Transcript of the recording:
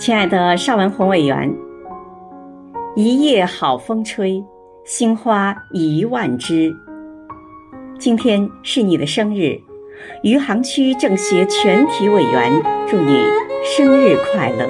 亲爱的邵文宏委员，一夜好风吹，心花一万枝。今天是你的生日，余杭区政协全体委员祝你生日快乐。